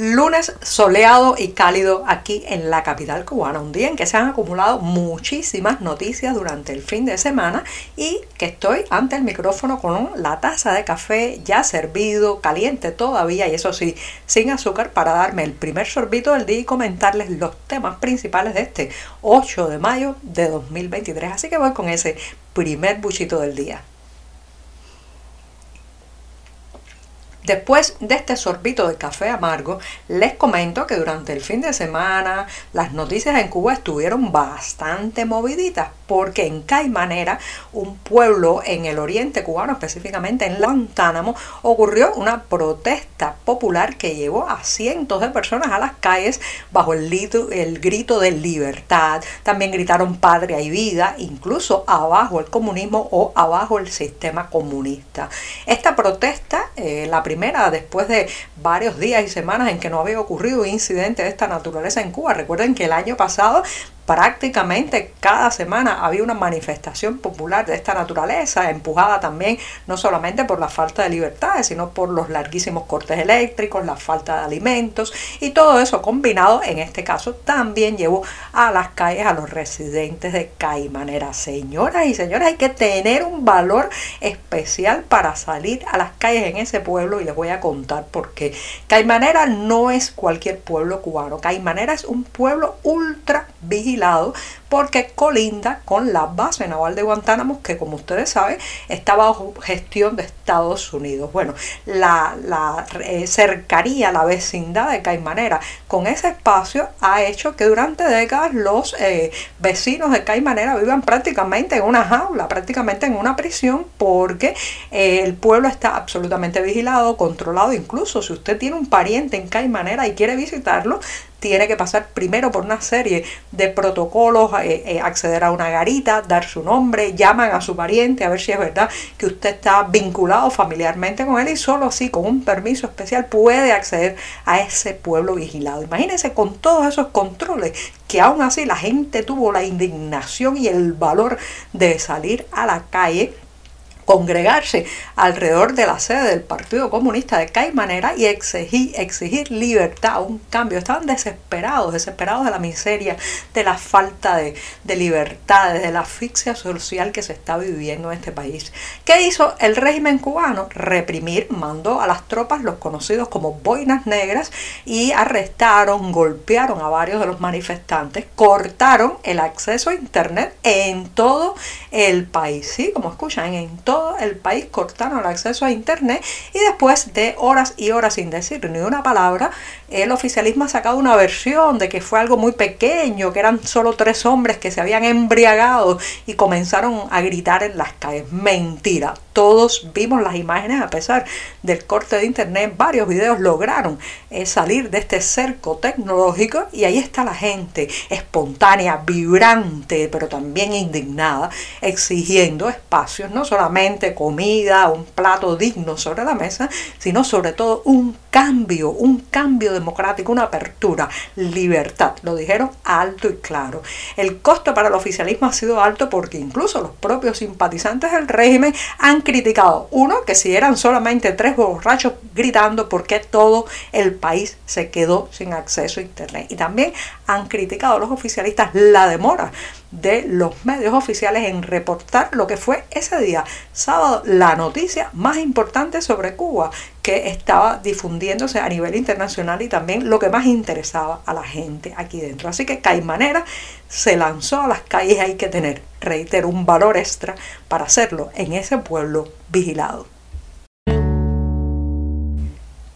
Lunes soleado y cálido aquí en la capital cubana, un día en que se han acumulado muchísimas noticias durante el fin de semana y que estoy ante el micrófono con la taza de café ya servido, caliente todavía y eso sí, sin azúcar para darme el primer sorbito del día y comentarles los temas principales de este 8 de mayo de 2023. Así que voy con ese primer buchito del día. Después de este sorbito de café amargo, les comento que durante el fin de semana las noticias en Cuba estuvieron bastante moviditas porque en Caimanera, un pueblo en el oriente cubano, específicamente en Guantánamo, ocurrió una protesta popular que llevó a cientos de personas a las calles bajo el, el grito de libertad. También gritaron patria y vida, incluso abajo el comunismo o abajo el sistema comunista. Esta protesta, eh, la primera después de varios días y semanas en que no había ocurrido un incidente de esta naturaleza en Cuba. Recuerden que el año pasado prácticamente cada semana había una manifestación popular de esta naturaleza, empujada también no solamente por la falta de libertades, sino por los larguísimos cortes eléctricos, la falta de alimentos y todo eso combinado en este caso también llevó a las calles a los residentes de Caimanera. Señoras y señores, hay que tener un valor especial para salir a las calles en ese pueblo y les voy a contar por qué. Caimanera no es cualquier pueblo cubano, Caimanera es un pueblo ultra vigilante porque colinda con la base naval de Guantánamo que como ustedes saben está bajo gestión de Estados Unidos. Bueno, la, la eh, cercaría, la vecindad de Caimanera con ese espacio ha hecho que durante décadas los eh, vecinos de Caimanera vivan prácticamente en una jaula, prácticamente en una prisión porque eh, el pueblo está absolutamente vigilado, controlado, incluso si usted tiene un pariente en Caimanera y quiere visitarlo, tiene que pasar primero por una serie de protocolos, eh, eh, acceder a una garita, dar su nombre, llaman a su pariente a ver si es verdad que usted está vinculado familiarmente con él y solo así, con un permiso especial, puede acceder a ese pueblo vigilado. Imagínense con todos esos controles que aún así la gente tuvo la indignación y el valor de salir a la calle congregarse alrededor de la sede del Partido Comunista de Caimanera y exigir, exigir libertad, un cambio. Estaban desesperados, desesperados de la miseria, de la falta de, de libertades, de la asfixia social que se está viviendo en este país. ¿Qué hizo el régimen cubano? Reprimir, mandó a las tropas, los conocidos como boinas negras, y arrestaron, golpearon a varios de los manifestantes, cortaron el acceso a Internet en todo el país, ¿sí? Como escuchan, en todo el país cortaron el acceso a Internet y después de horas y horas sin decir ni una palabra, el oficialismo ha sacado una versión de que fue algo muy pequeño, que eran solo tres hombres que se habían embriagado y comenzaron a gritar en las calles. Mentira, todos vimos las imágenes a pesar del corte de internet, varios videos lograron eh, salir de este cerco tecnológico y ahí está la gente espontánea, vibrante, pero también indignada, exigiendo espacios, no solamente comida, un plato digno sobre la mesa, sino sobre todo un cambio, un cambio democrático, una apertura, libertad. Lo dijeron alto y claro. El costo para el oficialismo ha sido alto porque incluso los propios simpatizantes del régimen han criticado, uno, que si eran solamente tres borrachos gritando porque todo el país se quedó sin acceso a Internet. Y también han criticado los oficialistas la demora de los medios oficiales en reportar lo que fue ese día, sábado, la noticia más importante sobre Cuba que estaba difundiéndose a nivel internacional y también lo que más interesaba a la gente aquí dentro. Así que Caimanera se lanzó a las calles, hay que tener, reitero, un valor extra para hacerlo en ese pueblo vigilado.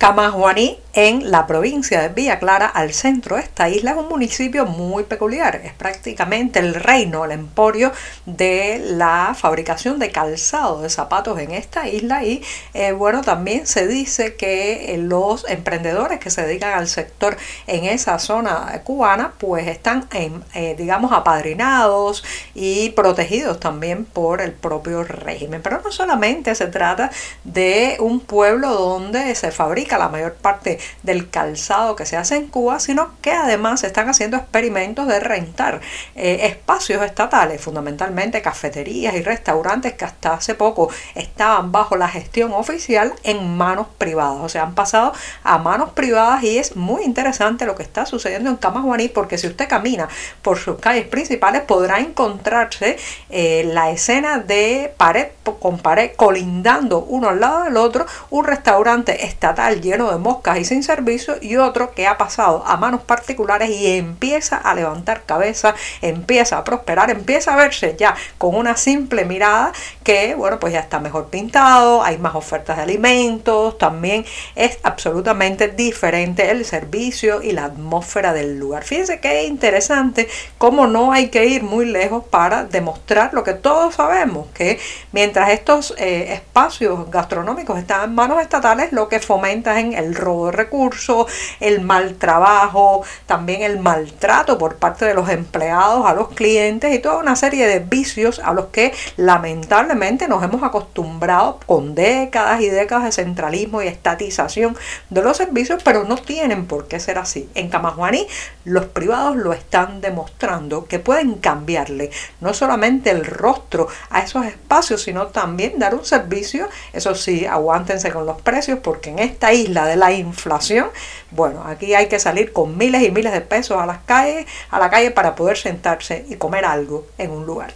Camajuaní, en la provincia de Villa Clara, al centro de esta isla, es un municipio muy peculiar. Es prácticamente el reino, el emporio de la fabricación de calzado de zapatos en esta isla. Y eh, bueno, también se dice que eh, los emprendedores que se dedican al sector en esa zona cubana, pues están, eh, digamos, apadrinados y protegidos también por el propio régimen. Pero no solamente se trata de un pueblo donde se fabrica la mayor parte del calzado que se hace en Cuba, sino que además se están haciendo experimentos de rentar eh, espacios estatales, fundamentalmente cafeterías y restaurantes que hasta hace poco estaban bajo la gestión oficial en manos privadas. O sea, han pasado a manos privadas y es muy interesante lo que está sucediendo en Camajuaní porque si usted camina por sus calles principales podrá encontrarse eh, la escena de pared con pared colindando uno al lado del otro, un restaurante estatal lleno de moscas y sin servicio y otro que ha pasado a manos particulares y empieza a levantar cabeza, empieza a prosperar, empieza a verse ya con una simple mirada que, bueno, pues ya está mejor pintado, hay más ofertas de alimentos, también es absolutamente diferente el servicio y la atmósfera del lugar. Fíjense qué interesante cómo no hay que ir muy lejos para demostrar lo que todos sabemos, que mientras estos eh, espacios gastronómicos están en manos estatales, lo que fomenta en el robo de recursos, el mal trabajo, también el maltrato por parte de los empleados a los clientes y toda una serie de vicios a los que lamentablemente nos hemos acostumbrado con décadas y décadas de centralismo y estatización de los servicios, pero no tienen por qué ser así. En Camajuaní los privados lo están demostrando que pueden cambiarle no solamente el rostro a esos espacios, sino también dar un servicio, eso sí, aguántense con los precios porque en esta isla de la inflación, bueno, aquí hay que salir con miles y miles de pesos a las calles, a la calle para poder sentarse y comer algo en un lugar.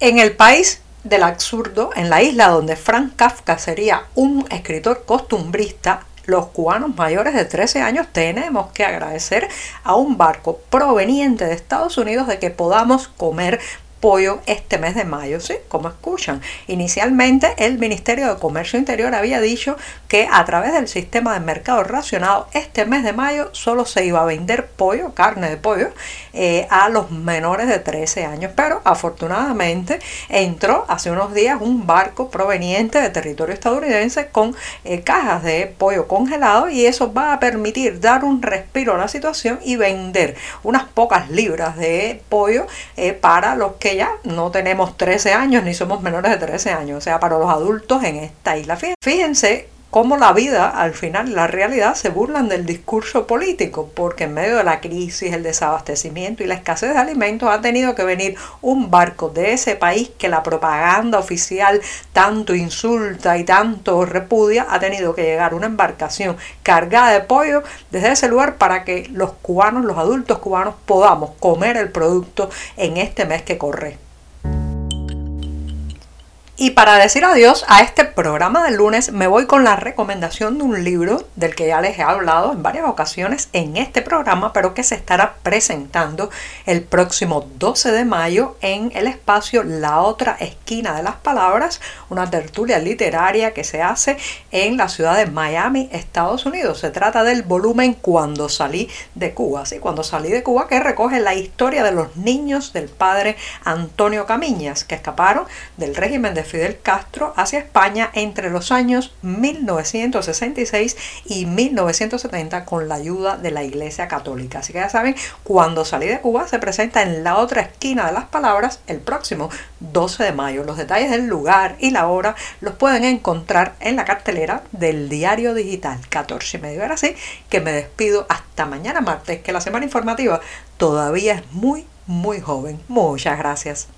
En el país del absurdo, en la isla donde Frank Kafka sería un escritor costumbrista, los cubanos mayores de 13 años tenemos que agradecer a un barco proveniente de Estados Unidos de que podamos comer pollo este mes de mayo, ¿sí? Como escuchan. Inicialmente el Ministerio de Comercio Interior había dicho que a través del sistema de mercado racionado este mes de mayo solo se iba a vender pollo, carne de pollo, eh, a los menores de 13 años. Pero afortunadamente entró hace unos días un barco proveniente de territorio estadounidense con eh, cajas de pollo congelado y eso va a permitir dar un respiro a la situación y vender unas pocas libras de pollo eh, para los ya no tenemos 13 años ni somos menores de 13 años, o sea, para los adultos en esta isla. Fíjense cómo la vida, al final, la realidad, se burlan del discurso político, porque en medio de la crisis, el desabastecimiento y la escasez de alimentos ha tenido que venir un barco de ese país que la propaganda oficial tanto insulta y tanto repudia, ha tenido que llegar una embarcación cargada de pollo desde ese lugar para que los cubanos, los adultos cubanos, podamos comer el producto en este mes que corre. Y para decir adiós a este programa del lunes me voy con la recomendación de un libro del que ya les he hablado en varias ocasiones en este programa, pero que se estará presentando el próximo 12 de mayo en el espacio La otra esquina de las palabras, una tertulia literaria que se hace en la ciudad de Miami, Estados Unidos. Se trata del volumen Cuando salí de Cuba, ¿sí? Cuando salí de Cuba que recoge la historia de los niños del padre Antonio Camiñas que escaparon del régimen de Fidel Castro hacia España entre los años 1966 y 1970 con la ayuda de la Iglesia Católica. Así que ya saben, cuando salí de Cuba se presenta en la otra esquina de las palabras el próximo 12 de mayo. Los detalles del lugar y la hora los pueden encontrar en la cartelera del diario digital 14 y medio. Ahora sí que me despido hasta mañana martes, que la semana informativa todavía es muy, muy joven. Muchas gracias.